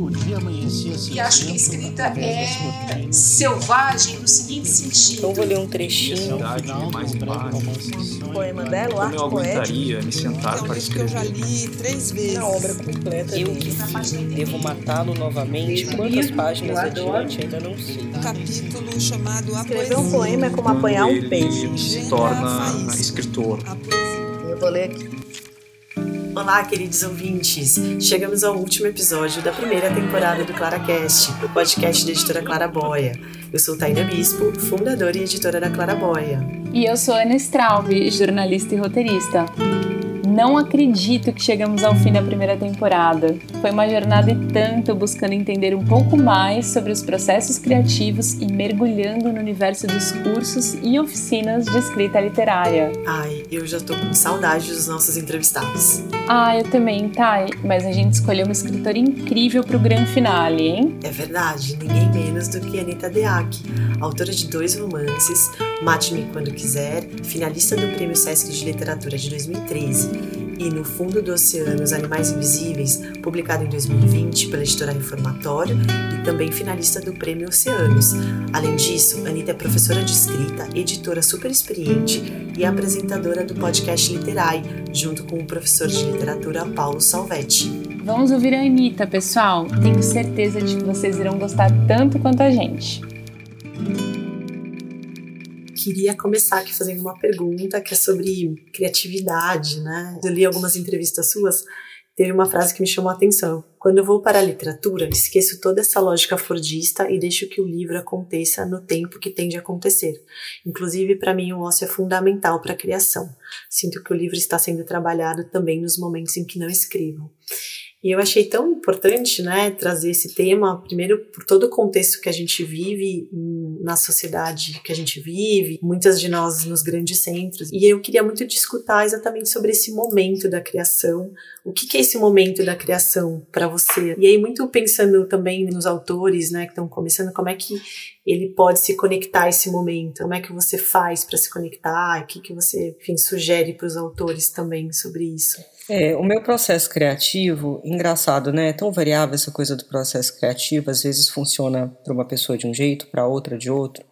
O dia amanhecia E acho que a escrita é selvagem no seguinte sentido. Então vou ler um trechinho. O poema dela, o eu arte aguentaria me sentar É um para livro que eu já escrever? li três vezes. Na obra completa Eu que devo matá-lo novamente. Quantas páginas adiante ainda não sei. Um capítulo chamado A Escrever um poema é como apanhar um peixe. se torna escritor. Eu vou ler aqui. Olá, queridos ouvintes! Chegamos ao último episódio da primeira temporada do ClaraCast, o podcast da editora Claraboia. Eu sou Taina Bispo, fundadora e editora da Claraboia. E eu sou Ana Straub, jornalista e roteirista. Não acredito que chegamos ao fim da primeira temporada. Foi uma jornada e tanto buscando entender um pouco mais sobre os processos criativos e mergulhando no universo dos cursos e oficinas de escrita literária. Ai, eu já tô com saudade dos nossos entrevistados. Ah, eu também, Thay, mas a gente escolheu uma escritora incrível pro grande finale, hein? É verdade, ninguém menos do que Anita Deac, autora de dois romances, Mate-me Quando Quiser, finalista do Prêmio Sesc de Literatura de 2013, e No Fundo do Oceano, Os Animais Invisíveis, publicado em 2020 pela editora Reformatório, e também finalista do Prêmio Oceanos. Além disso, Anita é professora de escrita, editora super experiente e apresentadora do podcast Literai, junto com o professor de literatura Paulo Salvetti. Vamos ouvir a Anitta, pessoal. Tenho certeza de que vocês irão gostar tanto quanto a gente. Queria começar aqui fazendo uma pergunta que é sobre criatividade, né? Eu li algumas entrevistas suas, teve uma frase que me chamou a atenção. Quando eu vou para a literatura, esqueço toda essa lógica fordista e deixo que o livro aconteça no tempo que tem de acontecer. Inclusive, para mim, o ócio é fundamental para a criação. Sinto que o livro está sendo trabalhado também nos momentos em que não escrevo. E eu achei tão importante, né, trazer esse tema, primeiro por todo o contexto que a gente vive na sociedade que a gente vive, muitas de nós nos grandes centros. E eu queria muito discutir exatamente sobre esse momento da criação. O que, que é esse momento da criação para você? E aí muito pensando também nos autores, né, que estão começando, como é que ele pode se conectar a esse momento? Como é que você faz para se conectar? O que, que você, enfim, sugere para os autores também sobre isso? É, o meu processo criativo, engraçado, né? É tão variável essa coisa do processo criativo, às vezes funciona para uma pessoa de um jeito, para outra de outro.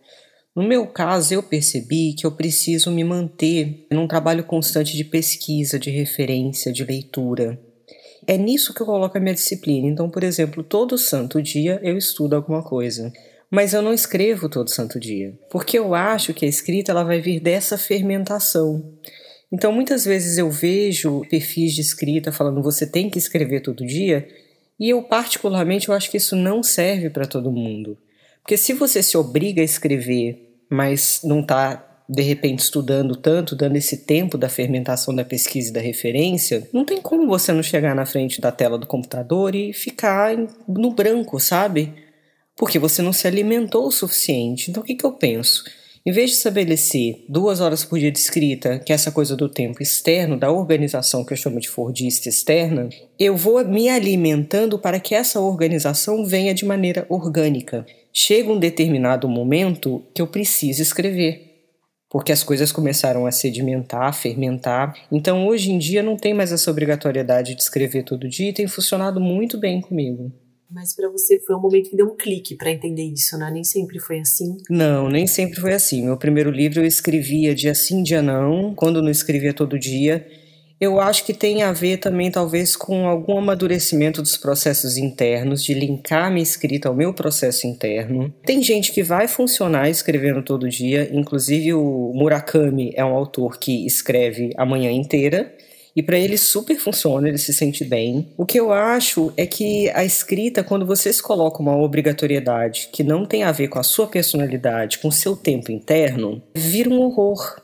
No meu caso, eu percebi que eu preciso me manter num trabalho constante de pesquisa, de referência, de leitura. É nisso que eu coloco a minha disciplina. Então, por exemplo, todo santo dia eu estudo alguma coisa. Mas eu não escrevo todo santo dia, porque eu acho que a escrita ela vai vir dessa fermentação. Então, muitas vezes eu vejo perfis de escrita falando você tem que escrever todo dia, e eu particularmente eu acho que isso não serve para todo mundo. Porque se você se obriga a escrever, mas não está de repente estudando tanto, dando esse tempo da fermentação da pesquisa e da referência, não tem como você não chegar na frente da tela do computador e ficar no branco, sabe? Porque você não se alimentou o suficiente. Então o que, que eu penso? Em vez de estabelecer duas horas por dia de escrita, que é essa coisa do tempo externo, da organização que eu chamo de fordista externa, eu vou me alimentando para que essa organização venha de maneira orgânica. Chega um determinado momento que eu preciso escrever. Porque as coisas começaram a sedimentar, a fermentar. Então, hoje em dia, não tem mais essa obrigatoriedade de escrever todo dia e tem funcionado muito bem comigo. Mas para você foi um momento que deu um clique para entender isso, né? Nem sempre foi assim. Não, nem sempre foi assim. Meu primeiro livro eu escrevia dia sim, dia não, quando não escrevia todo dia. Eu acho que tem a ver também, talvez, com algum amadurecimento dos processos internos, de linkar minha escrita ao meu processo interno. Tem gente que vai funcionar escrevendo todo dia, inclusive o Murakami é um autor que escreve a manhã inteira. E para ele super funciona, ele se sente bem. O que eu acho é que a escrita, quando você se coloca uma obrigatoriedade que não tem a ver com a sua personalidade, com o seu tempo interno, vira um horror.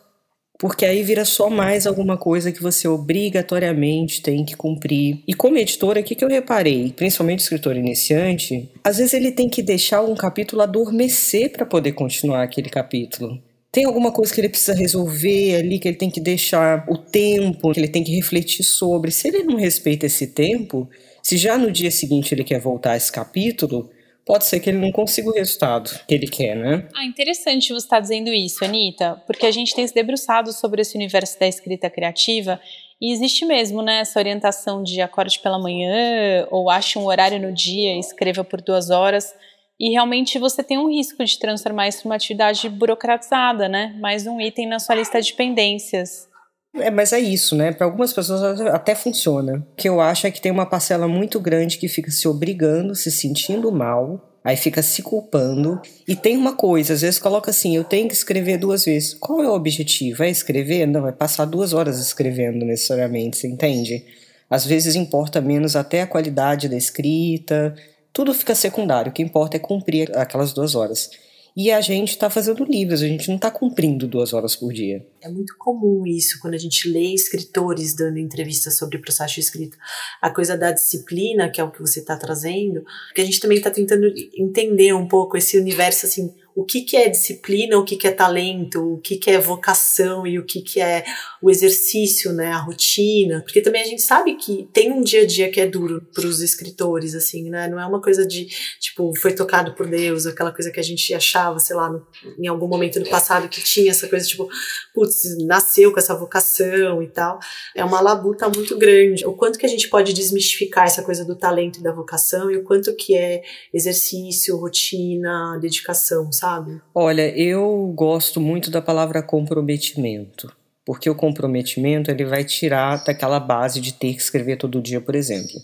Porque aí vira só mais alguma coisa que você obrigatoriamente tem que cumprir. E como editora, o que eu reparei? Principalmente escritor iniciante, às vezes ele tem que deixar um capítulo adormecer para poder continuar aquele capítulo tem alguma coisa que ele precisa resolver ali, que ele tem que deixar o tempo, que ele tem que refletir sobre. Se ele não respeita esse tempo, se já no dia seguinte ele quer voltar a esse capítulo, pode ser que ele não consiga o resultado que ele quer, né? Ah, interessante você estar dizendo isso, Anitta, porque a gente tem se debruçado sobre esse universo da escrita criativa E existe mesmo, né, essa orientação de acorde pela manhã ou ache um horário no dia e escreva por duas horas. E realmente você tem um risco de transformar isso numa atividade burocratizada, né? Mais um item na sua lista de pendências. É, mas é isso, né? Para algumas pessoas até funciona. O que eu acho é que tem uma parcela muito grande que fica se obrigando, se sentindo mal, aí fica se culpando. E tem uma coisa, às vezes coloca assim: eu tenho que escrever duas vezes. Qual é o objetivo? É escrever? Não, é passar duas horas escrevendo necessariamente, você entende? Às vezes importa menos até a qualidade da escrita, tudo fica secundário. O que importa é cumprir aquelas duas horas. E a gente está fazendo livros, a gente não está cumprindo duas horas por dia. É muito comum isso quando a gente lê escritores dando entrevistas sobre o processo de escrita. A coisa da disciplina, que é o que você está trazendo, que a gente também está tentando entender um pouco esse universo assim o que, que é disciplina, o que, que é talento, o que, que é vocação e o que, que é o exercício, né, a rotina. Porque também a gente sabe que tem um dia a dia que é duro para os escritores, assim, né? Não é uma coisa de, tipo, foi tocado por Deus, aquela coisa que a gente achava, sei lá, no, em algum momento do passado que tinha essa coisa, tipo, putz, nasceu com essa vocação e tal. É uma labuta muito grande. O quanto que a gente pode desmistificar essa coisa do talento e da vocação e o quanto que é exercício, rotina, dedicação, sabe? Sabe? Olha, eu gosto muito da palavra comprometimento, porque o comprometimento ele vai tirar daquela base de ter que escrever todo dia, por exemplo.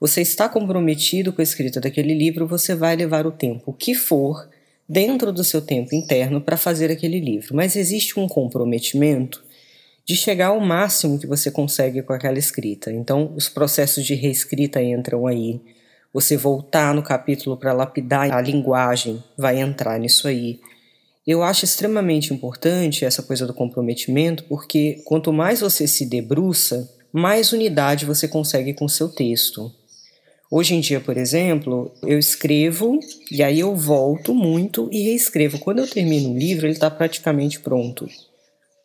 Você está comprometido com a escrita daquele livro, você vai levar o tempo que for dentro do seu tempo interno para fazer aquele livro, mas existe um comprometimento de chegar ao máximo que você consegue com aquela escrita. Então, os processos de reescrita entram aí você voltar no capítulo para lapidar a linguagem, vai entrar nisso aí. Eu acho extremamente importante essa coisa do comprometimento, porque quanto mais você se debruça, mais unidade você consegue com o seu texto. Hoje em dia, por exemplo, eu escrevo e aí eu volto muito e reescrevo. Quando eu termino um livro, ele está praticamente pronto.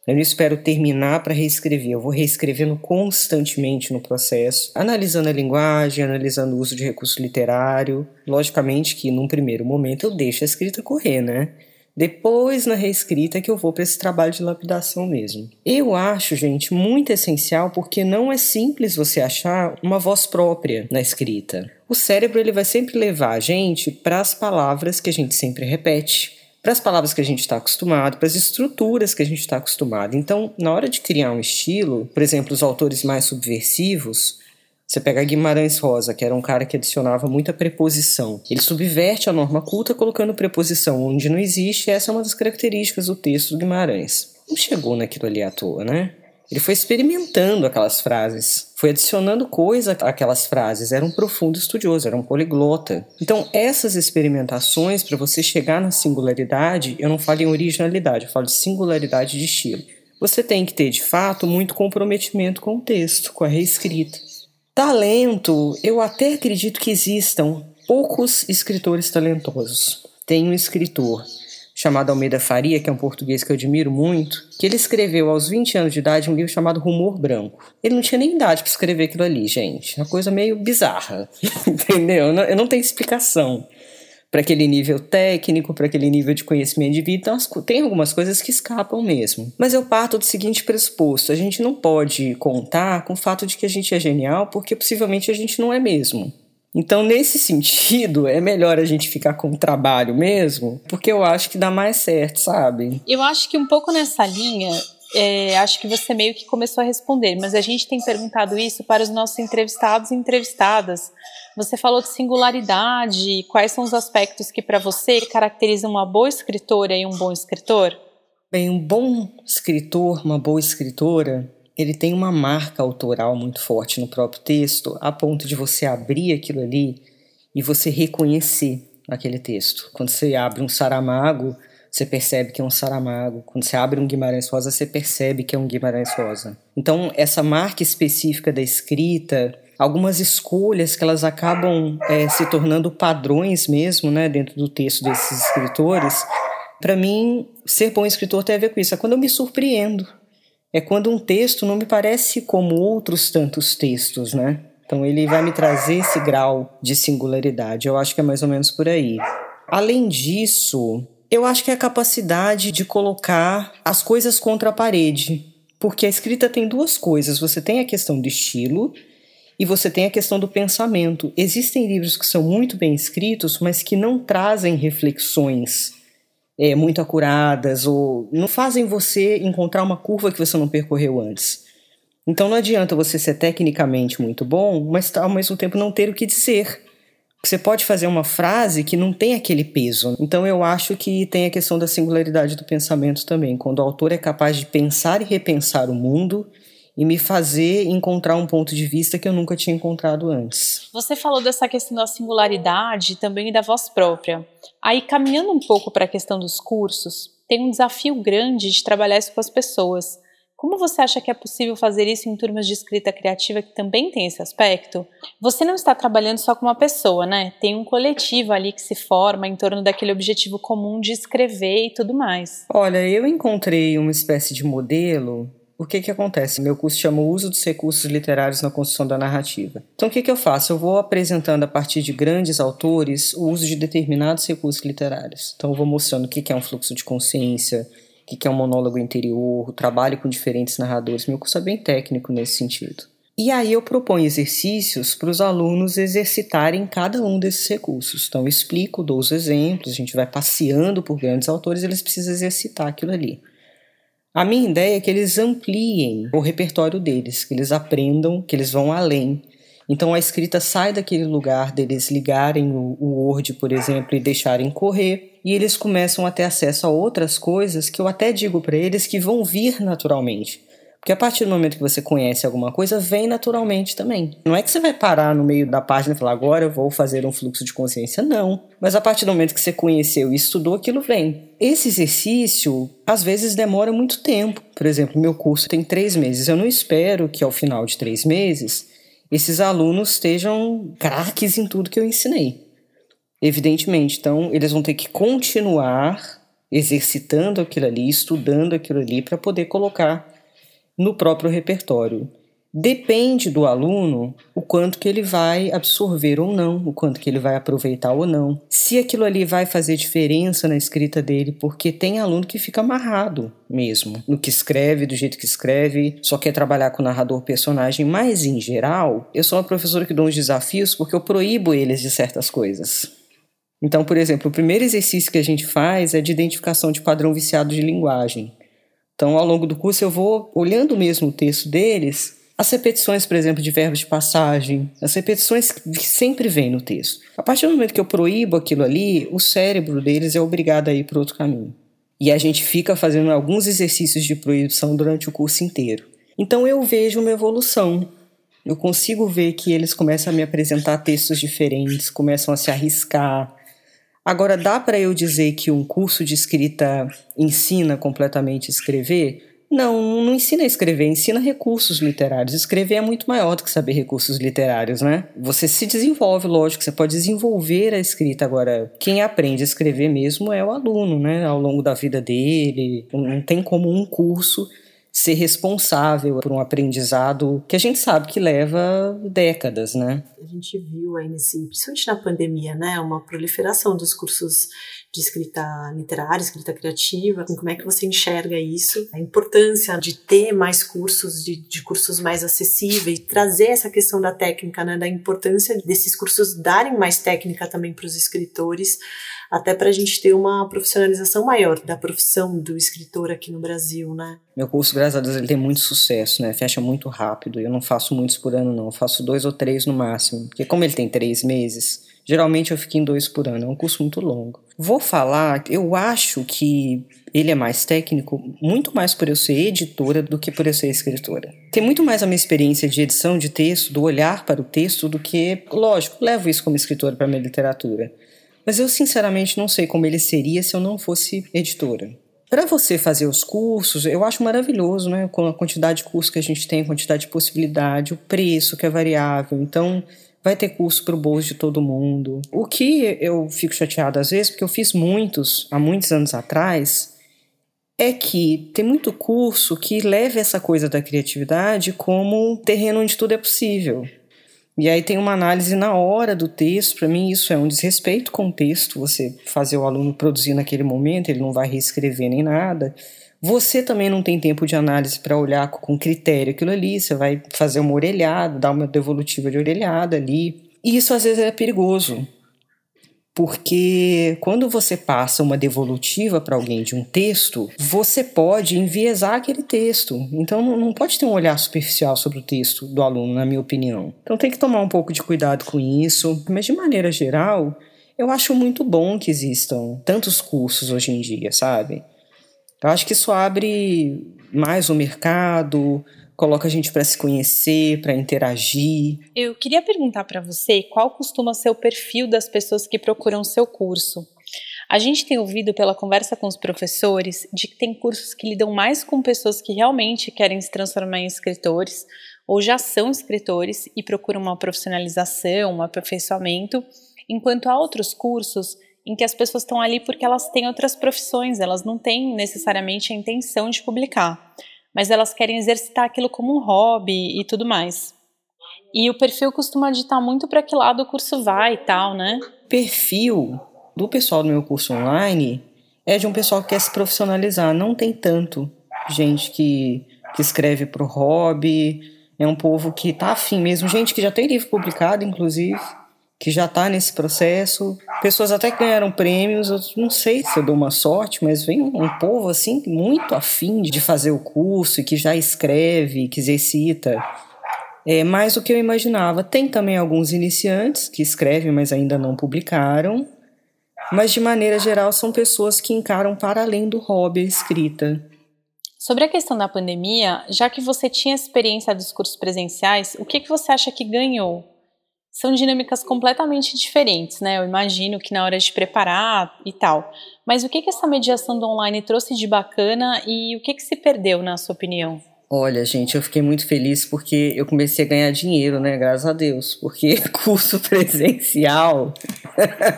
Eu não espero terminar para reescrever, eu vou reescrevendo constantemente no processo, analisando a linguagem, analisando o uso de recurso literário. Logicamente que num primeiro momento eu deixo a escrita correr, né? Depois, na reescrita, é que eu vou para esse trabalho de lapidação mesmo. Eu acho, gente, muito essencial porque não é simples você achar uma voz própria na escrita. O cérebro ele vai sempre levar a gente para as palavras que a gente sempre repete, para as palavras que a gente está acostumado, para as estruturas que a gente está acostumado. Então, na hora de criar um estilo, por exemplo, os autores mais subversivos, você pega Guimarães Rosa, que era um cara que adicionava muita preposição. Ele subverte a norma culta colocando preposição onde não existe, essa é uma das características do texto do Guimarães. Não chegou naquilo ali à toa, né? Ele foi experimentando aquelas frases, foi adicionando coisa àquelas frases, era um profundo estudioso, era um poliglota. Então, essas experimentações, para você chegar na singularidade, eu não falo em originalidade, eu falo de singularidade de estilo. Você tem que ter, de fato, muito comprometimento com o texto, com a reescrita. Talento, eu até acredito que existam poucos escritores talentosos. Tem um escritor chamado Almeida Faria, que é um português que eu admiro muito, que ele escreveu aos 20 anos de idade um livro chamado Rumor Branco. Ele não tinha nem idade para escrever aquilo ali, gente. Uma coisa meio bizarra, entendeu? Eu não tenho explicação para aquele nível técnico, para aquele nível de conhecimento de vida. Então, tem algumas coisas que escapam mesmo. Mas eu parto do seguinte pressuposto: a gente não pode contar com o fato de que a gente é genial, porque possivelmente a gente não é mesmo. Então, nesse sentido, é melhor a gente ficar com o trabalho mesmo, porque eu acho que dá mais certo, sabe? Eu acho que um pouco nessa linha, é, acho que você meio que começou a responder, mas a gente tem perguntado isso para os nossos entrevistados e entrevistadas. Você falou de singularidade, quais são os aspectos que para você caracterizam uma boa escritora e um bom escritor? Bem, um bom escritor, uma boa escritora, ele tem uma marca autoral muito forte no próprio texto, a ponto de você abrir aquilo ali e você reconhecer aquele texto. Quando você abre um Saramago, você percebe que é um Saramago. Quando você abre um Guimarães Rosa, você percebe que é um Guimarães Rosa. Então, essa marca específica da escrita, algumas escolhas que elas acabam é, se tornando padrões mesmo, né, dentro do texto desses escritores. Para mim, ser bom escritor tem a ver com isso. É quando eu me surpreendo é quando um texto não me parece como outros tantos textos, né? Então ele vai me trazer esse grau de singularidade. Eu acho que é mais ou menos por aí. Além disso, eu acho que é a capacidade de colocar as coisas contra a parede. Porque a escrita tem duas coisas: você tem a questão do estilo e você tem a questão do pensamento. Existem livros que são muito bem escritos, mas que não trazem reflexões é, muito acuradas ou não fazem você encontrar uma curva que você não percorreu antes. Então não adianta você ser tecnicamente muito bom, mas ao mesmo tempo não ter o que dizer. Você pode fazer uma frase que não tem aquele peso. Então eu acho que tem a questão da singularidade do pensamento também, quando o autor é capaz de pensar e repensar o mundo e me fazer encontrar um ponto de vista que eu nunca tinha encontrado antes. Você falou dessa questão da singularidade também e da voz própria. Aí, caminhando um pouco para a questão dos cursos, tem um desafio grande de trabalhar isso com as pessoas. Como você acha que é possível fazer isso em turmas de escrita criativa que também tem esse aspecto? Você não está trabalhando só com uma pessoa, né? Tem um coletivo ali que se forma em torno daquele objetivo comum de escrever e tudo mais. Olha, eu encontrei uma espécie de modelo o que que acontece? Meu curso chama o uso dos recursos literários na construção da narrativa. Então o que que eu faço? Eu vou apresentando a partir de grandes autores o uso de determinados recursos literários. Então eu vou mostrando o que que é um fluxo de consciência, o que é um monólogo interior, o trabalho com diferentes narradores. Meu curso é bem técnico nesse sentido. E aí eu proponho exercícios para os alunos exercitarem cada um desses recursos. Então eu explico, dou os exemplos, a gente vai passeando por grandes autores, eles precisam exercitar aquilo ali. A minha ideia é que eles ampliem o repertório deles, que eles aprendam, que eles vão além. Então a escrita sai daquele lugar deles ligarem o, o Word, por exemplo, e deixarem correr, e eles começam a ter acesso a outras coisas que eu até digo para eles que vão vir naturalmente. Porque a partir do momento que você conhece alguma coisa, vem naturalmente também. Não é que você vai parar no meio da página e falar, agora eu vou fazer um fluxo de consciência. Não. Mas a partir do momento que você conheceu e estudou, aquilo vem. Esse exercício, às vezes, demora muito tempo. Por exemplo, meu curso tem três meses. Eu não espero que ao final de três meses esses alunos estejam craques em tudo que eu ensinei. Evidentemente. Então, eles vão ter que continuar exercitando aquilo ali, estudando aquilo ali, para poder colocar no próprio repertório. Depende do aluno o quanto que ele vai absorver ou não, o quanto que ele vai aproveitar ou não. Se aquilo ali vai fazer diferença na escrita dele, porque tem aluno que fica amarrado mesmo no que escreve, do jeito que escreve, só quer trabalhar com narrador personagem, mas em geral, eu sou uma professora que dou uns desafios porque eu proíbo eles de certas coisas. Então, por exemplo, o primeiro exercício que a gente faz é de identificação de padrão viciado de linguagem. Então, ao longo do curso, eu vou olhando mesmo o texto deles, as repetições, por exemplo, de verbos de passagem, as repetições que sempre vêm no texto. A partir do momento que eu proíbo aquilo ali, o cérebro deles é obrigado a ir para outro caminho. E a gente fica fazendo alguns exercícios de proibição durante o curso inteiro. Então eu vejo uma evolução. Eu consigo ver que eles começam a me apresentar textos diferentes, começam a se arriscar, Agora, dá para eu dizer que um curso de escrita ensina completamente a escrever? Não, não ensina a escrever, ensina recursos literários. Escrever é muito maior do que saber recursos literários, né? Você se desenvolve, lógico, você pode desenvolver a escrita. Agora, quem aprende a escrever mesmo é o aluno, né? Ao longo da vida dele. Não tem como um curso ser responsável por um aprendizado que a gente sabe que leva décadas, né? A gente viu aí nesse, principalmente na pandemia, né, uma proliferação dos cursos de escrita literária, escrita criativa. Como é que você enxerga isso? A importância de ter mais cursos, de, de cursos mais acessíveis, trazer essa questão da técnica, né, da importância desses cursos darem mais técnica também para os escritores até para a gente ter uma profissionalização maior da profissão do escritor aqui no Brasil, né? Meu curso, graças a Deus, ele tem muito sucesso, né? Fecha muito rápido. Eu não faço muitos por ano, não. Eu faço dois ou três no máximo. Porque como ele tem três meses, geralmente eu fico em dois por ano. É um curso muito longo. Vou falar, eu acho que ele é mais técnico, muito mais por eu ser editora do que por eu ser escritora. Tem muito mais a minha experiência de edição de texto, do olhar para o texto, do que, lógico, levo isso como escritora para minha literatura. Mas eu sinceramente não sei como ele seria se eu não fosse editora. Para você fazer os cursos, eu acho maravilhoso, né? Com a quantidade de cursos que a gente tem, quantidade de possibilidade, o preço que é variável. Então, vai ter curso para o bolso de todo mundo. O que eu fico chateada às vezes, porque eu fiz muitos há muitos anos atrás, é que tem muito curso que leva essa coisa da criatividade como terreno onde tudo é possível. E aí tem uma análise na hora do texto. Para mim, isso é um desrespeito com o texto. Você fazer o aluno produzir naquele momento, ele não vai reescrever nem nada. Você também não tem tempo de análise para olhar com critério aquilo ali, você vai fazer uma orelhada, dar uma devolutiva de orelhada ali. E isso às vezes é perigoso, porque quando você passa uma devolutiva para alguém de um texto, você pode enviesar aquele texto. Então não pode ter um olhar superficial sobre o texto do aluno, na minha opinião. Então tem que tomar um pouco de cuidado com isso, mas de maneira geral, eu acho muito bom que existam tantos cursos hoje em dia, sabe? Eu acho que isso abre mais o mercado, coloca a gente para se conhecer, para interagir. Eu queria perguntar para você qual costuma ser o perfil das pessoas que procuram seu curso. A gente tem ouvido pela conversa com os professores de que tem cursos que lidam mais com pessoas que realmente querem se transformar em escritores ou já são escritores e procuram uma profissionalização, um aperfeiçoamento, enquanto há outros cursos em que as pessoas estão ali porque elas têm outras profissões, elas não têm necessariamente a intenção de publicar mas elas querem exercitar aquilo como um hobby e tudo mais. E o perfil costuma ditar muito para que lado o curso vai e tal, né? Perfil do pessoal do meu curso online é de um pessoal que quer se profissionalizar. Não tem tanto gente que, que escreve o hobby. É um povo que tá afim mesmo. Gente que já tem livro publicado, inclusive que já está nesse processo. Pessoas até que ganharam prêmios, eu não sei se eu dou uma sorte, mas vem um povo assim muito afim de fazer o curso e que já escreve, que exercita. É mais do que eu imaginava. Tem também alguns iniciantes que escrevem, mas ainda não publicaram. Mas de maneira geral são pessoas que encaram para além do hobby a escrita. Sobre a questão da pandemia, já que você tinha experiência dos cursos presenciais, o que, que você acha que ganhou? São dinâmicas completamente diferentes, né? Eu imagino que na hora de preparar e tal. Mas o que, que essa mediação do online trouxe de bacana e o que, que se perdeu, na sua opinião? Olha, gente, eu fiquei muito feliz porque eu comecei a ganhar dinheiro, né? Graças a Deus. Porque curso presencial.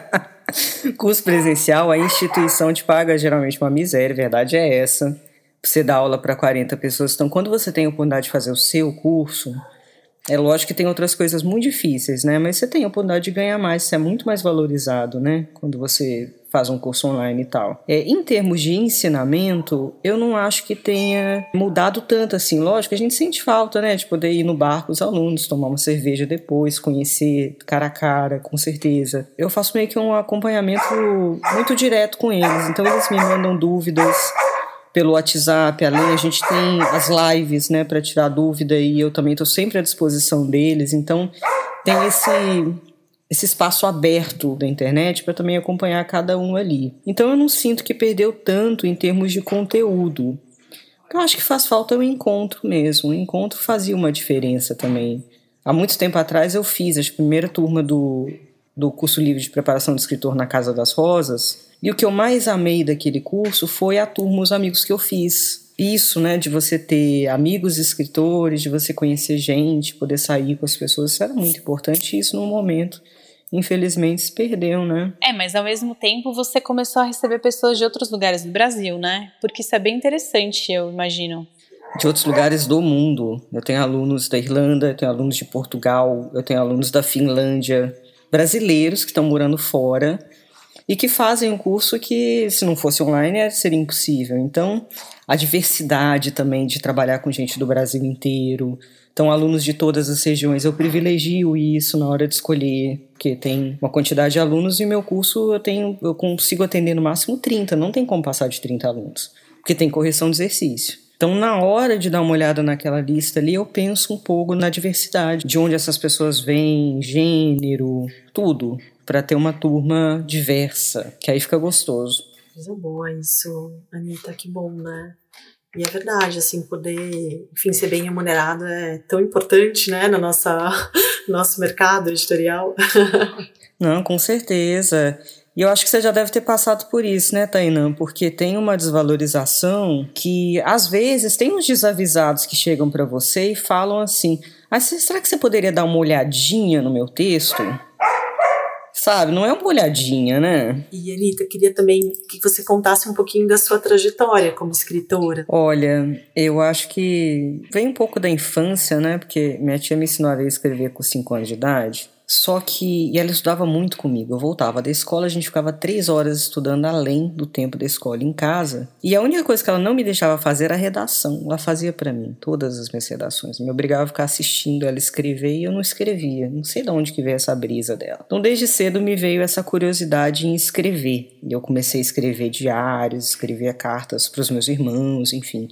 curso presencial, a instituição te paga geralmente uma miséria, a verdade é essa. Você dá aula para 40 pessoas. Então, quando você tem a oportunidade de fazer o seu curso, é lógico que tem outras coisas muito difíceis, né? Mas você tem a oportunidade de ganhar mais, você é muito mais valorizado, né? Quando você faz um curso online e tal. É, em termos de ensinamento, eu não acho que tenha mudado tanto assim. Lógico, a gente sente falta, né? De poder ir no bar com os alunos, tomar uma cerveja depois, conhecer cara a cara, com certeza. Eu faço meio que um acompanhamento muito direto com eles, então eles me mandam dúvidas pelo WhatsApp, além a gente tem as lives, né, para tirar dúvida e eu também estou sempre à disposição deles. Então tem esse esse espaço aberto da internet para também acompanhar cada um ali. Então eu não sinto que perdeu tanto em termos de conteúdo. Eu acho que faz falta o encontro mesmo. O encontro fazia uma diferença também. Há muito tempo atrás eu fiz a primeira turma do, do curso livre de preparação de escritor na Casa das Rosas e o que eu mais amei daquele curso foi a turma, os amigos que eu fiz. Isso, né, de você ter amigos escritores, de você conhecer gente, poder sair com as pessoas, isso era muito importante. Isso no momento, infelizmente, se perdeu, né? É, mas ao mesmo tempo você começou a receber pessoas de outros lugares do Brasil, né? Porque isso é bem interessante, eu imagino de outros lugares do mundo. Eu tenho alunos da Irlanda, eu tenho alunos de Portugal, eu tenho alunos da Finlândia, brasileiros que estão morando fora e que fazem um curso que, se não fosse online, seria impossível. Então, a diversidade também de trabalhar com gente do Brasil inteiro. Então, alunos de todas as regiões, eu privilegio isso na hora de escolher, porque tem uma quantidade de alunos e meu curso eu tenho, eu consigo atender no máximo 30, não tem como passar de 30 alunos, porque tem correção de exercício. Então, na hora de dar uma olhada naquela lista ali, eu penso um pouco na diversidade, de onde essas pessoas vêm, gênero, tudo para ter uma turma diversa, que aí fica gostoso. Coisa boa isso, Anitta, que bom, né? E é verdade, assim, poder, enfim, ser bem remunerado é tão importante, né, no nossa, nosso mercado editorial. Não, com certeza. E eu acho que você já deve ter passado por isso, né, Tainã? Porque tem uma desvalorização que, às vezes, tem uns desavisados que chegam para você e falam assim: ah, será que você poderia dar uma olhadinha no meu texto? Sabe, não é uma olhadinha, né? E Anitta, queria também que você contasse um pouquinho da sua trajetória como escritora. Olha, eu acho que vem um pouco da infância, né? Porque minha tia me ensinou a escrever com 5 anos de idade. Só que. Ela estudava muito comigo. Eu voltava da escola, a gente ficava três horas estudando além do tempo da escola em casa. E a única coisa que ela não me deixava fazer era a redação. Ela fazia para mim todas as minhas redações. Me obrigava a ficar assistindo ela escrever e eu não escrevia. Não sei de onde que veio essa brisa dela. Então, desde cedo me veio essa curiosidade em escrever. E eu comecei a escrever diários, escrevia cartas para os meus irmãos, enfim.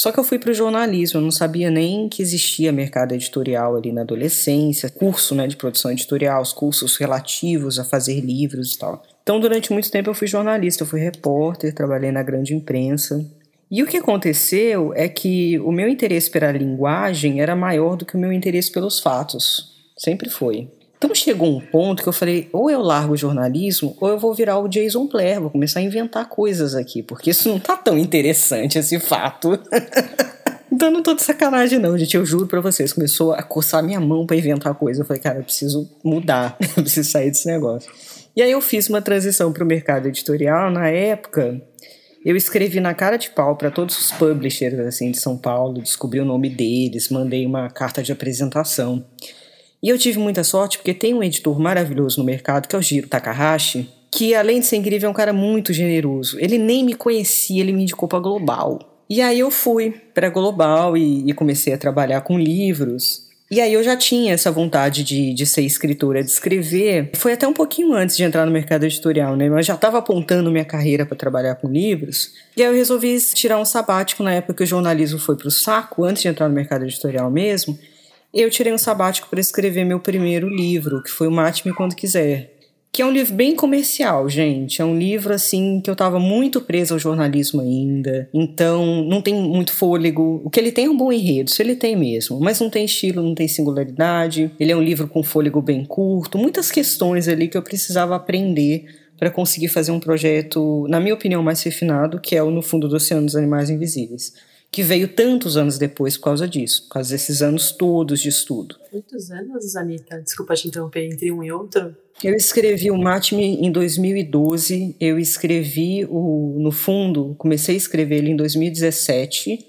Só que eu fui para o jornalismo, eu não sabia nem que existia mercado editorial ali na adolescência, curso né, de produção editorial, os cursos relativos a fazer livros e tal. Então, durante muito tempo eu fui jornalista, eu fui repórter, trabalhei na grande imprensa. E o que aconteceu é que o meu interesse pela linguagem era maior do que o meu interesse pelos fatos. Sempre foi. Então chegou um ponto que eu falei, ou eu largo o jornalismo, ou eu vou virar o Jason Blair, vou começar a inventar coisas aqui, porque isso não tá tão interessante, esse fato. então não tô de sacanagem não, gente, eu juro pra vocês, começou a coçar minha mão para inventar coisa, eu falei, cara, eu preciso mudar, eu preciso sair desse negócio. E aí eu fiz uma transição para o mercado editorial, na época eu escrevi na cara de pau para todos os publishers assim de São Paulo, descobri o nome deles, mandei uma carta de apresentação. E eu tive muita sorte porque tem um editor maravilhoso no mercado, que é o Giro Takahashi, que além de ser incrível, é um cara muito generoso. Ele nem me conhecia, ele me indicou para Global. E aí eu fui para Global e, e, comecei a trabalhar com livros. E aí eu já tinha essa vontade de, de ser escritora, de escrever. Foi até um pouquinho antes de entrar no mercado editorial, né? Mas já estava apontando minha carreira para trabalhar com livros. E aí eu resolvi tirar um sabático na época que o jornalismo foi para o saco, antes de entrar no mercado editorial mesmo eu tirei um sabático para escrever meu primeiro livro, que foi o Mate-me Quando Quiser. Que é um livro bem comercial, gente. É um livro, assim, que eu estava muito presa ao jornalismo ainda. Então, não tem muito fôlego. O que ele tem é um bom enredo, isso ele tem mesmo. Mas não tem estilo, não tem singularidade. Ele é um livro com fôlego bem curto. Muitas questões ali que eu precisava aprender para conseguir fazer um projeto, na minha opinião, mais refinado, que é o No Fundo do Oceano dos Animais Invisíveis que veio tantos anos depois por causa disso, por causa desses anos todos de estudo. Quantos anos, Anitta? Desculpa te interromper entre um e outro. Eu escrevi o Matme em 2012, eu escrevi o No Fundo, comecei a escrever ele em 2017,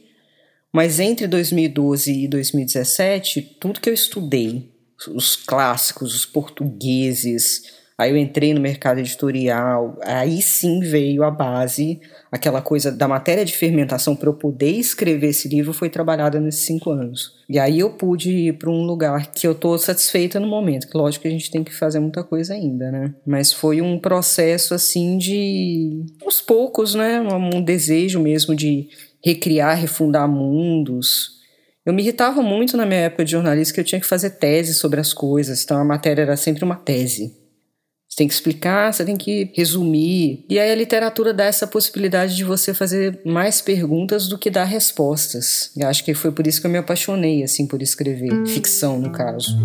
mas entre 2012 e 2017, tudo que eu estudei, os clássicos, os portugueses, Aí eu entrei no mercado editorial, aí sim veio a base, aquela coisa da matéria de fermentação para eu poder escrever esse livro foi trabalhada nesses cinco anos. E aí eu pude ir para um lugar que eu estou satisfeita no momento, que lógico que a gente tem que fazer muita coisa ainda, né? Mas foi um processo assim de aos poucos, né? Um desejo mesmo de recriar, refundar mundos. Eu me irritava muito na minha época de jornalista que eu tinha que fazer tese sobre as coisas, então a matéria era sempre uma tese. Você tem que explicar, você tem que resumir. E aí a literatura dá essa possibilidade de você fazer mais perguntas do que dar respostas. E acho que foi por isso que eu me apaixonei assim por escrever ficção, no caso.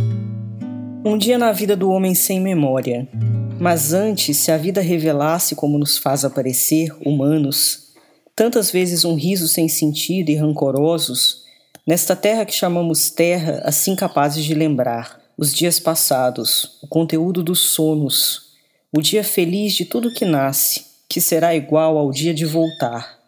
Um dia na vida do homem sem memória. Mas antes, se a vida revelasse como nos faz aparecer, humanos, tantas vezes um riso sem sentido e rancorosos, nesta terra que chamamos terra, assim capazes de lembrar os dias passados, o conteúdo dos sonos, o dia feliz de tudo que nasce, que será igual ao dia de voltar,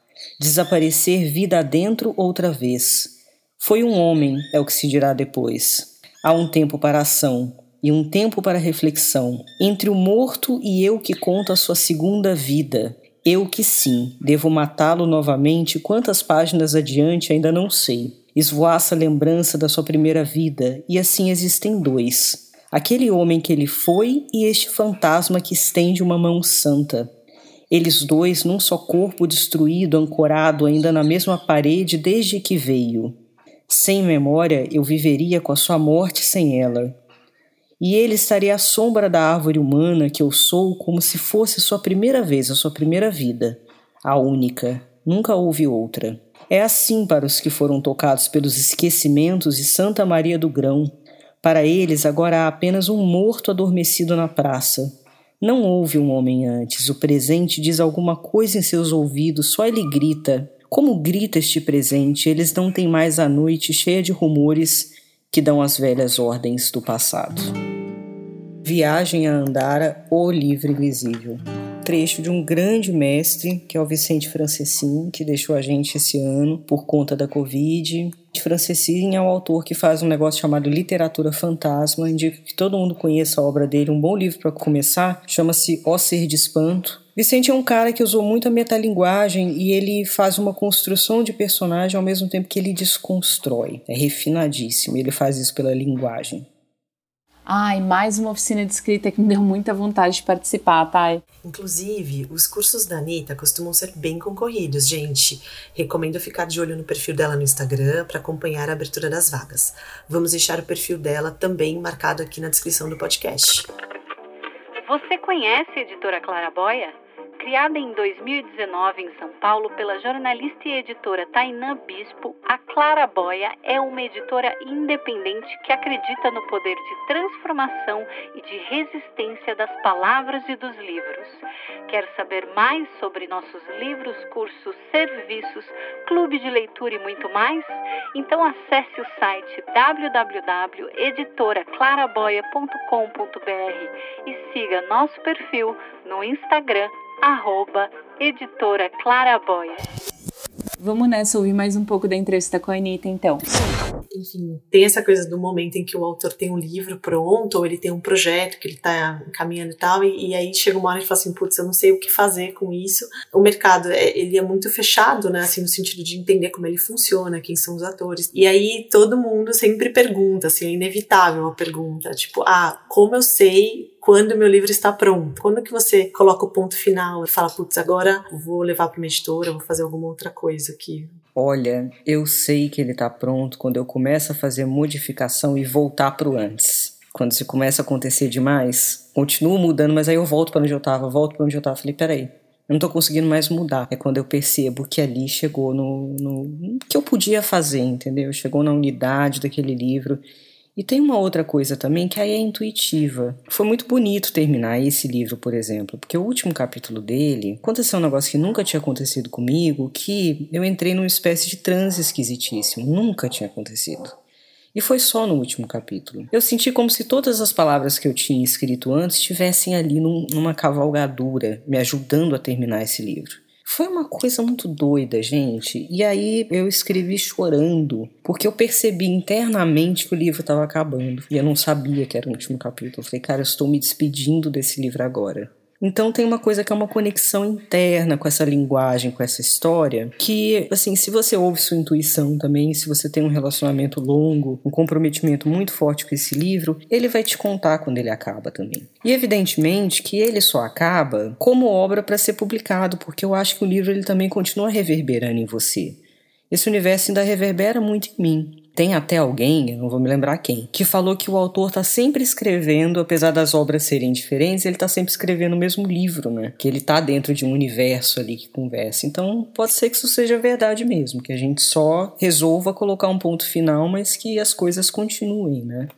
desaparecer vida adentro outra vez. Foi um homem, é o que se dirá depois. Há um tempo para ação e um tempo para reflexão, entre o morto e eu que conto a sua segunda vida. Eu que sim, devo matá-lo novamente quantas páginas adiante ainda não sei esvoaça a lembrança da sua primeira vida, e assim existem dois: aquele homem que ele foi e este fantasma que estende uma mão santa. Eles dois num só corpo destruído, ancorado ainda na mesma parede desde que veio. Sem memória, eu viveria com a sua morte sem ela. E ele estaria à sombra da árvore humana que eu sou, como se fosse sua primeira vez, a sua primeira vida, a única. Nunca houve outra. É assim para os que foram tocados pelos esquecimentos de Santa Maria do Grão. Para eles, agora há apenas um morto adormecido na praça. Não houve um homem antes. O presente diz alguma coisa em seus ouvidos, só ele grita. Como grita este presente, eles não têm mais a noite cheia de rumores que dão as velhas ordens do passado. Viagem a Andara, o livro invisível. Trecho de um grande mestre, que é o Vicente Francesin, que deixou a gente esse ano por conta da Covid. Francesin é um autor que faz um negócio chamado Literatura Fantasma. Indico que todo mundo conheça a obra dele. Um bom livro para começar chama-se O Ser de Espanto. Vicente é um cara que usou muito a metalinguagem e ele faz uma construção de personagem ao mesmo tempo que ele desconstrói. É refinadíssimo, ele faz isso pela linguagem. Ai, mais uma oficina de escrita que me deu muita vontade de participar, Thay. Inclusive, os cursos da Anitta costumam ser bem concorridos, gente. Recomendo ficar de olho no perfil dela no Instagram para acompanhar a abertura das vagas. Vamos deixar o perfil dela também marcado aqui na descrição do podcast. Você conhece a editora Clara Boia? Criada em 2019 em São Paulo pela jornalista e editora Tainã Bispo, a Clara Boia é uma editora independente que acredita no poder de transformação e de resistência das palavras e dos livros. Quer saber mais sobre nossos livros, cursos, serviços, clube de leitura e muito mais? Então acesse o site www.editoraclaraboia.com.br e siga nosso perfil no Instagram arroba editora Claraboia. Vamos nessa ouvir mais um pouco da entrevista com a Anitta, então. Enfim, tem essa coisa do momento em que o autor tem um livro pronto, ou ele tem um projeto que ele está encaminhando e tal, e, e, aí chega uma hora e fala assim, putz, eu não sei o que fazer com isso. O mercado, é, ele é muito fechado, né, assim, no sentido de entender como ele funciona, quem são os atores. E aí todo mundo sempre pergunta, assim, é inevitável a pergunta, tipo, ah, como eu sei quando meu livro está pronto? Quando que você coloca o ponto final e fala, putz, agora vou levar para uma editora, vou fazer alguma outra coisa aqui? Olha, eu sei que ele está pronto quando eu começo a fazer modificação e voltar para o antes. Quando isso começa a acontecer demais, continuo mudando, mas aí eu volto para onde eu estava, volto para onde eu estava. Falei, peraí, eu não estou conseguindo mais mudar. É quando eu percebo que ali chegou no, no que eu podia fazer, entendeu? Chegou na unidade daquele livro e tem uma outra coisa também que aí é intuitiva. Foi muito bonito terminar esse livro, por exemplo, porque o último capítulo dele aconteceu um negócio que nunca tinha acontecido comigo, que eu entrei numa espécie de transe esquisitíssimo. Nunca tinha acontecido. E foi só no último capítulo. Eu senti como se todas as palavras que eu tinha escrito antes estivessem ali num, numa cavalgadura, me ajudando a terminar esse livro. Foi uma coisa muito doida, gente. E aí eu escrevi chorando, porque eu percebi internamente que o livro estava acabando. E eu não sabia que era o último capítulo. Eu falei, cara, eu estou me despedindo desse livro agora. Então tem uma coisa que é uma conexão interna com essa linguagem, com essa história, que, assim, se você ouve sua intuição também, se você tem um relacionamento longo, um comprometimento muito forte com esse livro, ele vai te contar quando ele acaba também. E evidentemente que ele só acaba como obra para ser publicado, porque eu acho que o livro ele também continua reverberando em você. Esse universo ainda reverbera muito em mim. Tem até alguém, não vou me lembrar quem, que falou que o autor está sempre escrevendo, apesar das obras serem diferentes, ele está sempre escrevendo o mesmo livro, né? Que ele está dentro de um universo ali que conversa. Então pode ser que isso seja verdade mesmo, que a gente só resolva colocar um ponto final, mas que as coisas continuem, né?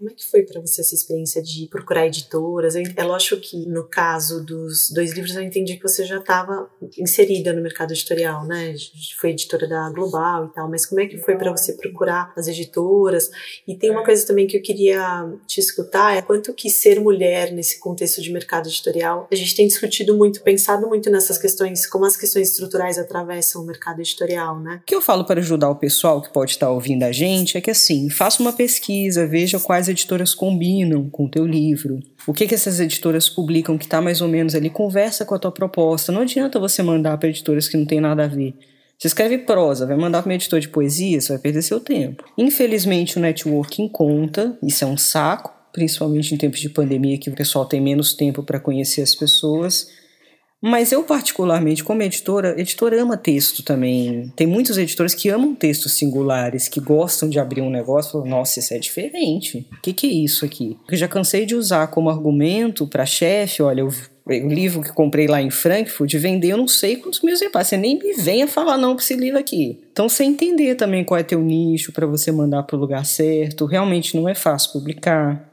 Como é que foi para você essa experiência de procurar editoras? É lógico que no caso dos dois livros eu entendi que você já estava inserida no mercado editorial, né? Foi editora da Global e tal, mas como é que foi para você procurar as editoras? E tem uma coisa também que eu queria te escutar, é quanto que ser mulher nesse contexto de mercado editorial, a gente tem discutido muito, pensado muito nessas questões, como as questões estruturais atravessam o mercado editorial, né? O que eu falo para ajudar o pessoal que pode estar ouvindo a gente é que assim, faça uma pesquisa, veja quais editoras combinam com o teu livro. O que, que essas editoras publicam que está mais ou menos ali, conversa com a tua proposta. Não adianta você mandar para editoras que não tem nada a ver. Você escreve prosa, vai mandar para um editor de poesia, você vai perder seu tempo. Infelizmente o networking conta, isso é um saco, principalmente em tempos de pandemia que o pessoal tem menos tempo para conhecer as pessoas. Mas eu, particularmente, como editora, editora ama texto também. Tem muitos editores que amam textos singulares, que gostam de abrir um negócio e falam, nossa, isso é diferente. O que, que é isso aqui? Eu já cansei de usar como argumento para chefe, olha, o livro que comprei lá em Frankfurt, vender eu não sei quantos mil exemplares. Você nem me venha falar não para esse livro aqui. Então, você entender também qual é teu nicho para você mandar para o lugar certo. Realmente não é fácil publicar.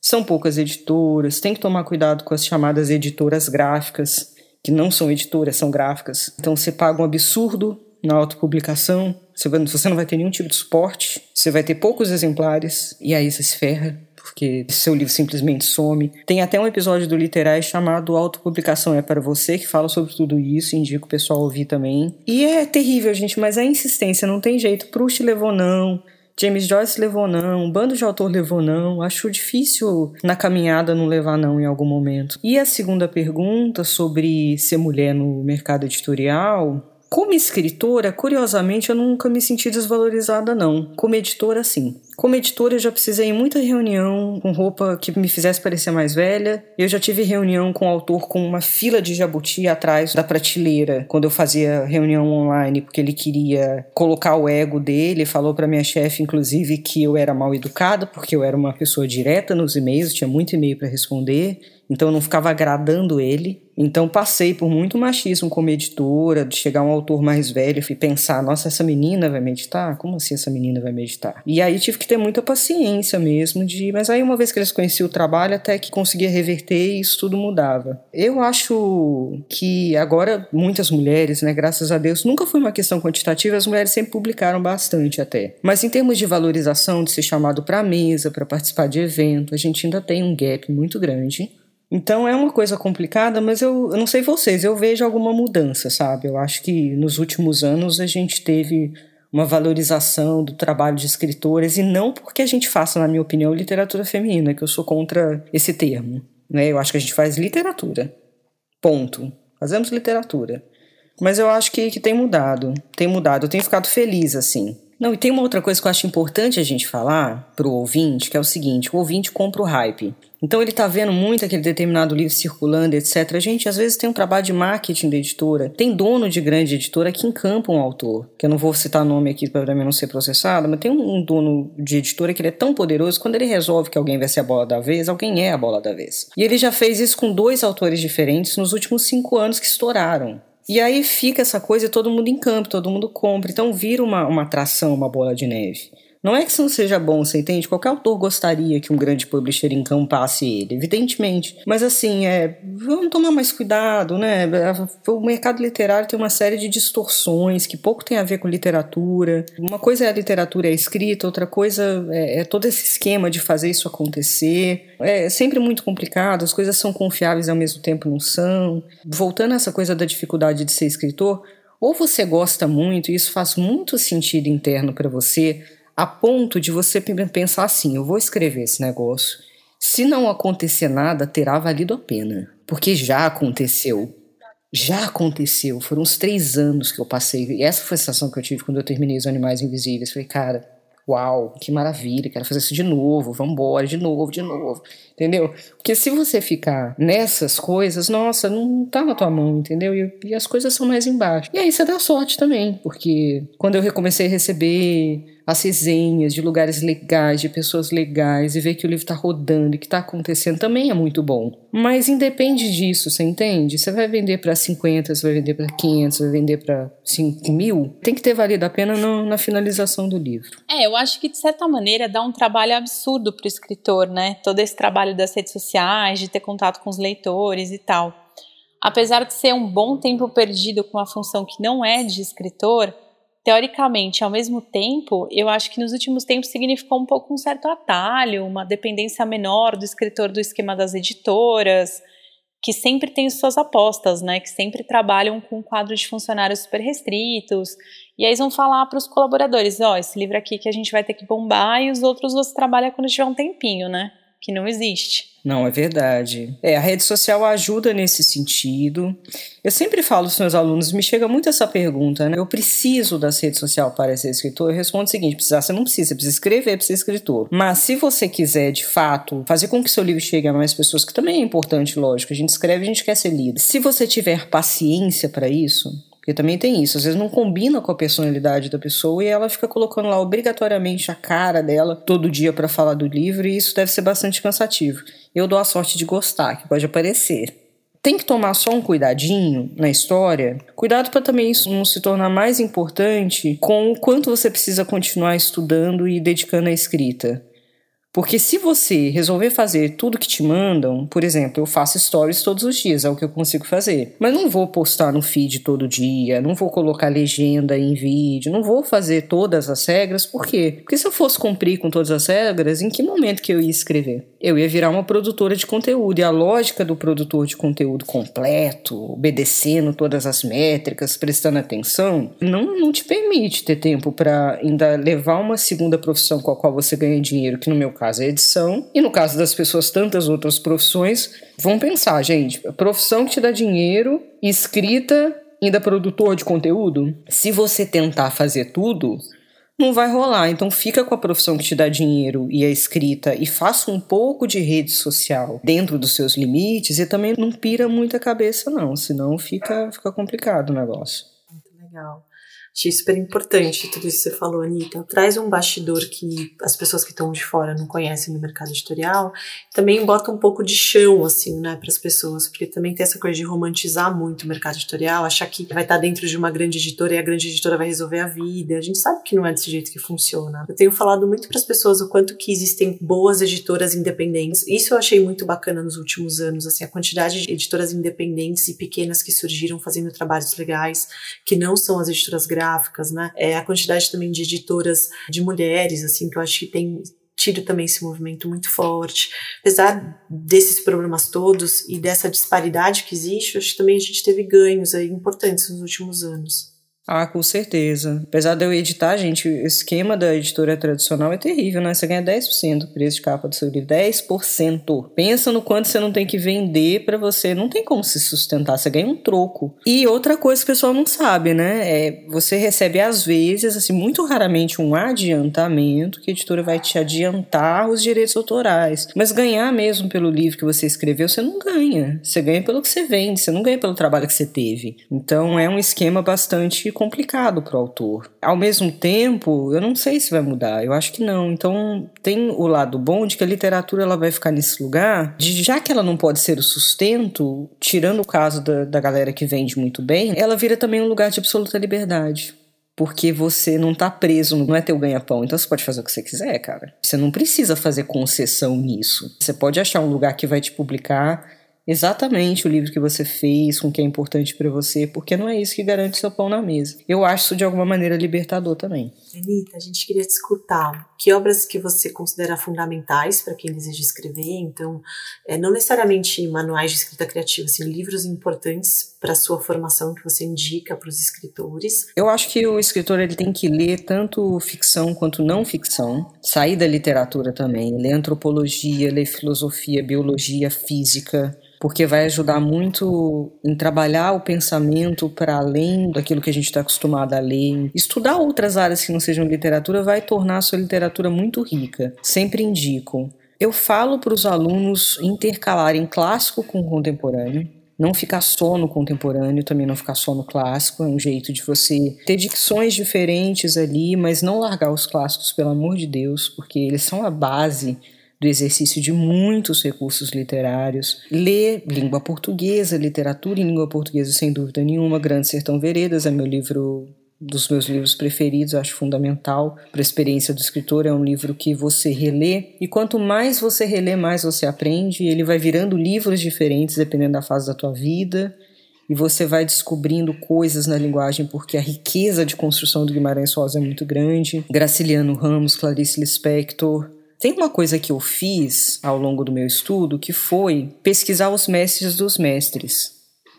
São poucas editoras, tem que tomar cuidado com as chamadas editoras gráficas que não são editoras, são gráficas. Então você paga um absurdo na autopublicação, você, não vai ter nenhum tipo de suporte, você vai ter poucos exemplares, e aí você se ferra, porque seu livro simplesmente some. Tem até um episódio do Literais chamado Autopublicação é para você, que fala sobre tudo isso, indico o pessoal ouvir também. E é terrível, gente, mas a insistência não tem jeito. Proust levou não. James Joyce levou não, um bando de autor levou não. Acho difícil na caminhada não levar não em algum momento. E a segunda pergunta sobre ser mulher no mercado editorial, como escritora, curiosamente, eu nunca me senti desvalorizada, não. Como editora, sim. Como editora, eu já precisei em muita reunião com roupa que me fizesse parecer mais velha. Eu já tive reunião com o autor com uma fila de jabuti atrás da prateleira, quando eu fazia reunião online, porque ele queria colocar o ego dele. Falou para minha chefe, inclusive, que eu era mal educada, porque eu era uma pessoa direta nos e-mails, tinha muito e-mail para responder então eu não ficava agradando ele. Então passei por muito machismo como editora, de chegar um autor mais velho e pensar, nossa, essa menina vai meditar? Como assim essa menina vai meditar? E aí tive que ter muita paciência mesmo de, mas aí uma vez que eles conheciam o trabalho, até que conseguia reverter e isso tudo mudava. Eu acho que agora muitas mulheres, né, graças a Deus, nunca foi uma questão quantitativa, as mulheres sempre publicaram bastante até. Mas em termos de valorização, de ser chamado para mesa, para participar de evento, a gente ainda tem um gap muito grande. Então é uma coisa complicada, mas eu, eu não sei vocês, eu vejo alguma mudança, sabe? Eu acho que nos últimos anos a gente teve uma valorização do trabalho de escritores, e não porque a gente faça, na minha opinião, literatura feminina, que eu sou contra esse termo. Né? Eu acho que a gente faz literatura. Ponto. Fazemos literatura. Mas eu acho que, que tem mudado. Tem mudado. Eu tenho ficado feliz, assim. Não, e tem uma outra coisa que eu acho importante a gente falar pro ouvinte, que é o seguinte: o ouvinte compra o hype. Então ele tá vendo muito aquele determinado livro circulando, etc. A gente às vezes tem um trabalho de marketing da editora, tem dono de grande editora que encampa um autor, que eu não vou citar nome aqui para não ser processado, mas tem um dono de editora que ele é tão poderoso, quando ele resolve que alguém vai ser a bola da vez, alguém é a bola da vez. E ele já fez isso com dois autores diferentes nos últimos cinco anos que estouraram. E aí fica essa coisa, todo mundo em campo, todo mundo compra. Então vira uma, uma atração, uma bola de neve. Não é que isso não seja bom, você entende? Qualquer autor gostaria que um grande publisher encampasse ele, evidentemente. Mas assim, é, vamos tomar mais cuidado, né? O mercado literário tem uma série de distorções que pouco tem a ver com literatura. Uma coisa é a literatura é a escrita, outra coisa é, é todo esse esquema de fazer isso acontecer. É sempre muito complicado, as coisas são confiáveis ao mesmo tempo não são. Voltando a essa coisa da dificuldade de ser escritor, ou você gosta muito e isso faz muito sentido interno para você, a ponto de você pensar assim: eu vou escrever esse negócio. Se não acontecer nada, terá valido a pena. Porque já aconteceu. Já aconteceu. Foram uns três anos que eu passei. E essa foi a sensação que eu tive quando eu terminei Os Animais Invisíveis. Falei, cara, uau, que maravilha, quero fazer isso de novo, vamos embora, de novo, de novo, entendeu? Porque se você ficar nessas coisas, nossa, não tá na tua mão, entendeu? E, e as coisas são mais embaixo. E aí você dá sorte também, porque quando eu recomecei a receber as resenhas de lugares legais, de pessoas legais, e ver que o livro está rodando e que está acontecendo também é muito bom. Mas independe disso, você entende? Você vai vender para 50, você vai vender para 500, vai vender para 5 mil. Tem que ter valido a pena no, na finalização do livro. É, eu acho que de certa maneira dá um trabalho absurdo para o escritor, né? Todo esse trabalho das redes sociais, de ter contato com os leitores e tal. Apesar de ser um bom tempo perdido com uma função que não é de escritor, teoricamente, ao mesmo tempo, eu acho que nos últimos tempos significou um pouco um certo atalho, uma dependência menor do escritor do esquema das editoras, que sempre tem suas apostas, né? Que sempre trabalham com um quadro de funcionários super restritos. E aí eles vão falar para os colaboradores: ó, oh, esse livro aqui que a gente vai ter que bombar e os outros você trabalha quando tiver um tempinho, né? Que não existe. Não, é verdade. É, a rede social ajuda nesse sentido. Eu sempre falo para meus alunos, me chega muito essa pergunta, né? Eu preciso das redes sociais para ser escritor? Eu respondo o seguinte: precisar, você não precisa, você precisa escrever para ser escritor. Mas se você quiser, de fato, fazer com que seu livro chegue a mais pessoas, que também é importante, lógico, a gente escreve, a gente quer ser lido. Se você tiver paciência para isso, porque também tem isso, às vezes não combina com a personalidade da pessoa e ela fica colocando lá obrigatoriamente a cara dela todo dia para falar do livro e isso deve ser bastante cansativo. Eu dou a sorte de gostar, que pode aparecer. Tem que tomar só um cuidadinho na história. Cuidado para também isso não se tornar mais importante com o quanto você precisa continuar estudando e dedicando à escrita. Porque se você resolver fazer tudo que te mandam, por exemplo, eu faço stories todos os dias, é o que eu consigo fazer. Mas não vou postar no feed todo dia, não vou colocar legenda em vídeo, não vou fazer todas as regras, por quê? Porque se eu fosse cumprir com todas as regras, em que momento que eu ia escrever? Eu ia virar uma produtora de conteúdo, e a lógica do produtor de conteúdo completo, obedecendo todas as métricas, prestando atenção, não, não te permite ter tempo para ainda levar uma segunda profissão com a qual você ganha dinheiro, que no meu caso caso é edição, e no caso das pessoas, tantas outras profissões. Vão pensar, gente, profissão que te dá dinheiro, escrita, ainda produtor de conteúdo. Se você tentar fazer tudo, não vai rolar. Então fica com a profissão que te dá dinheiro e a escrita e faça um pouco de rede social dentro dos seus limites e também não pira muita cabeça não, senão fica fica complicado o negócio. Muito legal. Achei super importante tudo isso que você falou, Anitta. Traz um bastidor que as pessoas que estão de fora não conhecem no mercado editorial. Também bota um pouco de chão, assim, né, para as pessoas, porque também tem essa coisa de romantizar muito o mercado editorial, achar que vai estar dentro de uma grande editora e a grande editora vai resolver a vida. A gente sabe que não é desse jeito que funciona. Eu tenho falado muito para as pessoas o quanto que existem boas editoras independentes. Isso eu achei muito bacana nos últimos anos, assim, a quantidade de editoras independentes e pequenas que surgiram fazendo trabalhos legais, que não são as editoras grandes gráficas, né? É a quantidade também de editoras de mulheres, assim, que eu acho que tem tido também esse movimento muito forte. Apesar desses problemas todos e dessa disparidade que existe, acho que também a gente teve ganhos aí importantes nos últimos anos. Ah, com certeza. Apesar de eu editar, gente, o esquema da editora tradicional é terrível, né? Você ganha 10% do preço de capa do seu livro. 10%. Pensa no quanto você não tem que vender para você. Não tem como se sustentar. Você ganha um troco. E outra coisa que o pessoal não sabe, né? É você recebe, às vezes, assim, muito raramente, um adiantamento que a editora vai te adiantar os direitos autorais. Mas ganhar mesmo pelo livro que você escreveu, você não ganha. Você ganha pelo que você vende, você não ganha pelo trabalho que você teve. Então é um esquema bastante complicado para o autor. Ao mesmo tempo, eu não sei se vai mudar, eu acho que não. Então, tem o lado bom de que a literatura ela vai ficar nesse lugar, de já que ela não pode ser o sustento, tirando o caso da, da galera que vende muito bem, ela vira também um lugar de absoluta liberdade porque você não tá preso, não é teu ganha-pão. Então você pode fazer o que você quiser, cara. Você não precisa fazer concessão nisso. Você pode achar um lugar que vai te publicar exatamente o livro que você fez, com o que é importante para você, porque não é isso que garante seu pão na mesa. Eu acho isso de alguma maneira libertador também. Anitta, a gente queria te escutar. Que obras que você considera fundamentais para quem deseja escrever? Então, é, não necessariamente manuais de escrita criativa, assim, livros importantes para a sua formação que você indica para os escritores. Eu acho que o escritor ele tem que ler tanto ficção quanto não ficção, sair da literatura também, ler antropologia, ler filosofia, biologia, física, porque vai ajudar muito em trabalhar o pensamento para além daquilo que a gente está acostumado a ler. Estudar outras áreas que não sejam literatura vai tornar a sua literatura muito rica. Sempre indico. Eu falo para os alunos intercalarem clássico com contemporâneo. Não ficar só no contemporâneo, também não ficar só no clássico, é um jeito de você ter dicções diferentes ali, mas não largar os clássicos, pelo amor de Deus, porque eles são a base do exercício de muitos recursos literários, ler língua portuguesa, literatura em língua portuguesa, sem dúvida nenhuma. Grande Sertão Veredas é meu livro dos meus livros preferidos, acho fundamental para a experiência do escritor. É um livro que você relê e quanto mais você relê, mais você aprende. Ele vai virando livros diferentes dependendo da fase da tua vida e você vai descobrindo coisas na linguagem porque a riqueza de construção do Guimarães Rosa é muito grande. Graciliano Ramos, Clarice Lispector, tem uma coisa que eu fiz ao longo do meu estudo que foi pesquisar os mestres dos mestres.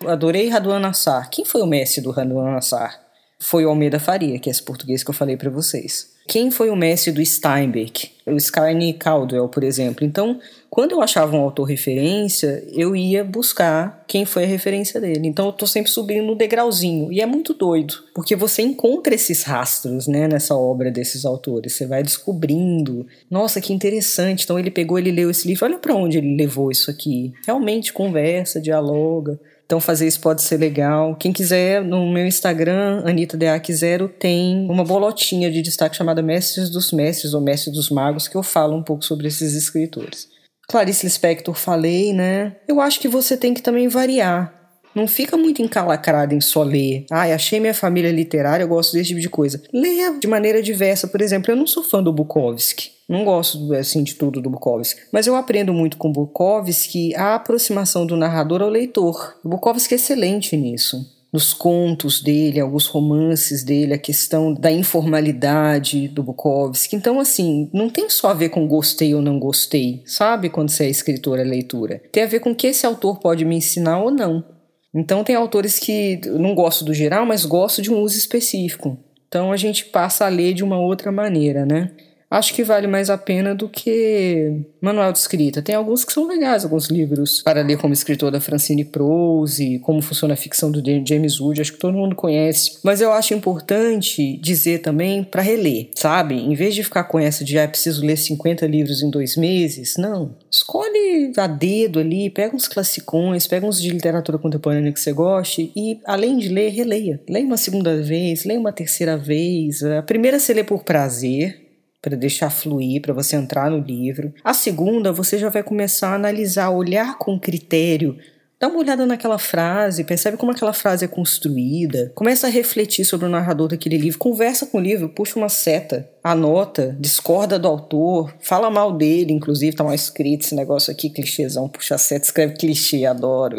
Adorei Raduan Nassar. Quem foi o mestre do Raduan Nassar? Foi o Almeida Faria, que é esse português que eu falei para vocês. Quem foi o mestre do Steinbeck? O Skyne Caldwell, por exemplo. Então, quando eu achava um autor referência, eu ia buscar quem foi a referência dele. Então, eu tô sempre subindo no degrauzinho. E é muito doido, porque você encontra esses rastros, né, nessa obra desses autores. Você vai descobrindo. Nossa, que interessante. Então, ele pegou, ele leu esse livro. Olha para onde ele levou isso aqui. Realmente conversa, dialoga. Então fazer isso pode ser legal. Quem quiser, no meu Instagram, AnitaDeac0, tem uma bolotinha de destaque chamada Mestres dos Mestres ou Mestres dos Magos, que eu falo um pouco sobre esses escritores. Clarice Lispector falei, né? Eu acho que você tem que também variar. Não fica muito encalacrado em só ler. Ai, achei minha família literária, eu gosto desse tipo de coisa. Leia de maneira diversa. Por exemplo, eu não sou fã do Bukowski. Não gosto assim de tudo do Bukowski, mas eu aprendo muito com Bukowski a aproximação do narrador ao leitor. O Bukowski é excelente nisso nos contos dele, alguns romances dele, a questão da informalidade do Bukowski. Então, assim, não tem só a ver com gostei ou não gostei, sabe? Quando você é escritora, leitura. Tem a ver com o que esse autor pode me ensinar ou não. Então, tem autores que não gosto do geral, mas gosto de um uso específico. Então, a gente passa a ler de uma outra maneira, né? Acho que vale mais a pena do que manual de escrita. Tem alguns que são legais, alguns livros para ler como escritor da Francine Prose, como funciona a ficção do James Wood, acho que todo mundo conhece. Mas eu acho importante dizer também para reler, sabe? Em vez de ficar com essa de ah, preciso ler 50 livros em dois meses, não. Escolhe a dedo ali, pega uns classicões, pega uns de literatura contemporânea que você goste e, além de ler, releia. Leia uma segunda vez, leia uma terceira vez. A primeira você lê por prazer, para deixar fluir, para você entrar no livro. A segunda, você já vai começar a analisar, olhar com critério. Dá uma olhada naquela frase, percebe como aquela frase é construída, começa a refletir sobre o narrador daquele livro, conversa com o livro, puxa uma seta, anota, discorda do autor, fala mal dele, inclusive tá mal escrito esse negócio aqui, clichêzão, puxa seta, escreve clichê, adoro.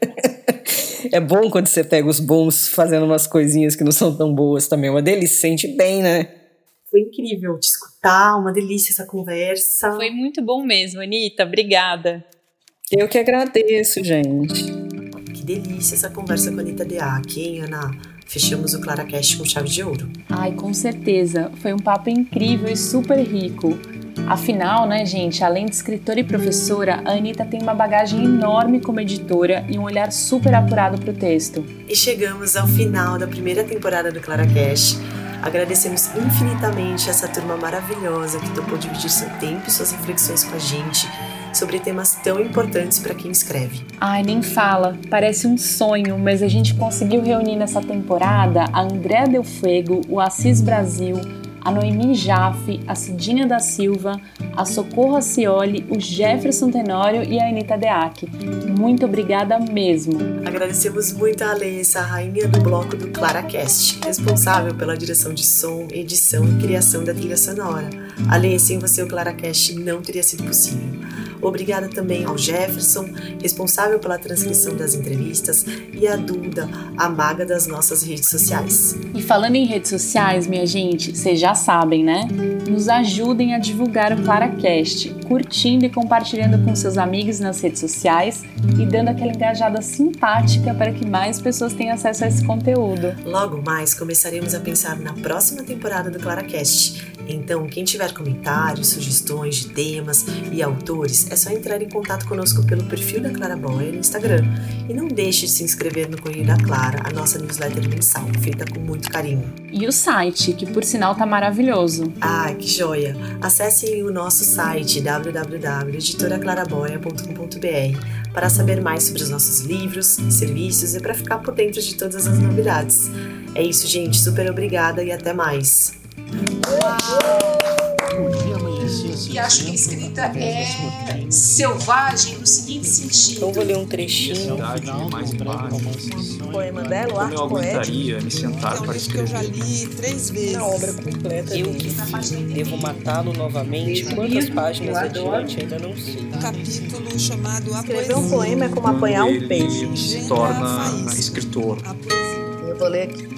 é bom quando você pega os bons fazendo umas coisinhas que não são tão boas também, uma delícia, sente bem, né? Foi incrível te escutar, uma delícia essa conversa. Foi muito bom mesmo, Anitta. Obrigada. Eu que agradeço, gente. Que delícia essa conversa com a Anitta Deac, hein, Ana? Fechamos o ClaraCast com chave de ouro. Ai, com certeza. Foi um papo incrível e super rico. Afinal, né, gente, além de escritora e professora, a Anitta tem uma bagagem enorme como editora e um olhar super apurado para o texto. E chegamos ao final da primeira temporada do ClaraCast. Agradecemos infinitamente essa turma maravilhosa que topou dividir seu tempo e suas reflexões com a gente sobre temas tão importantes para quem escreve. Ai, nem fala, parece um sonho, mas a gente conseguiu reunir nessa temporada a Andréa Del Fuego, o Assis Brasil, a Noemi Jaffe, a Cidinha da Silva, a Socorro Acioli, o Jefferson Tenório e a Anitta Deac. Muito obrigada mesmo. Agradecemos muito a Alessa, a rainha do bloco do ClaraCast, responsável pela direção de som, edição e criação da trilha sonora. Alê, sem você o ClaraCast não teria sido possível. Obrigada também ao Jefferson, responsável pela transcrição das entrevistas, e a Duda, a maga das nossas redes sociais. E falando em redes sociais, minha gente, vocês já sabem, né? Nos ajudem a divulgar o ClaraCast, curtindo e compartilhando com seus amigos nas redes sociais e dando aquela engajada simpática para que mais pessoas tenham acesso a esse conteúdo. Logo mais começaremos a pensar na próxima temporada do ClaraCast então, quem tiver comentários, sugestões de temas e autores, é só entrar em contato conosco pelo perfil da Clara Boia no Instagram. E não deixe de se inscrever no Correio da Clara, a nossa newsletter mensal, feita com muito carinho. E o site, que por sinal tá maravilhoso. Ah, que joia! Acesse o nosso site www.editoraclaraboia.com.br para saber mais sobre os nossos livros, serviços e para ficar por dentro de todas as novidades. É isso, gente. Super obrigada e até mais. E acho que a escrita é selvagem no seguinte sentido. Então vou ler um trechinho. Poema dela, arte eu poética. aguentaria me sentar um para livro que eu já escrever? li três vezes. Na obra completa Eu que devo matá-lo novamente. Quantas páginas adiante ainda não sei. Um capítulo chamado A Escrever um poema é como apanhar um peixe. se torna escritor. Eu vou ler aqui.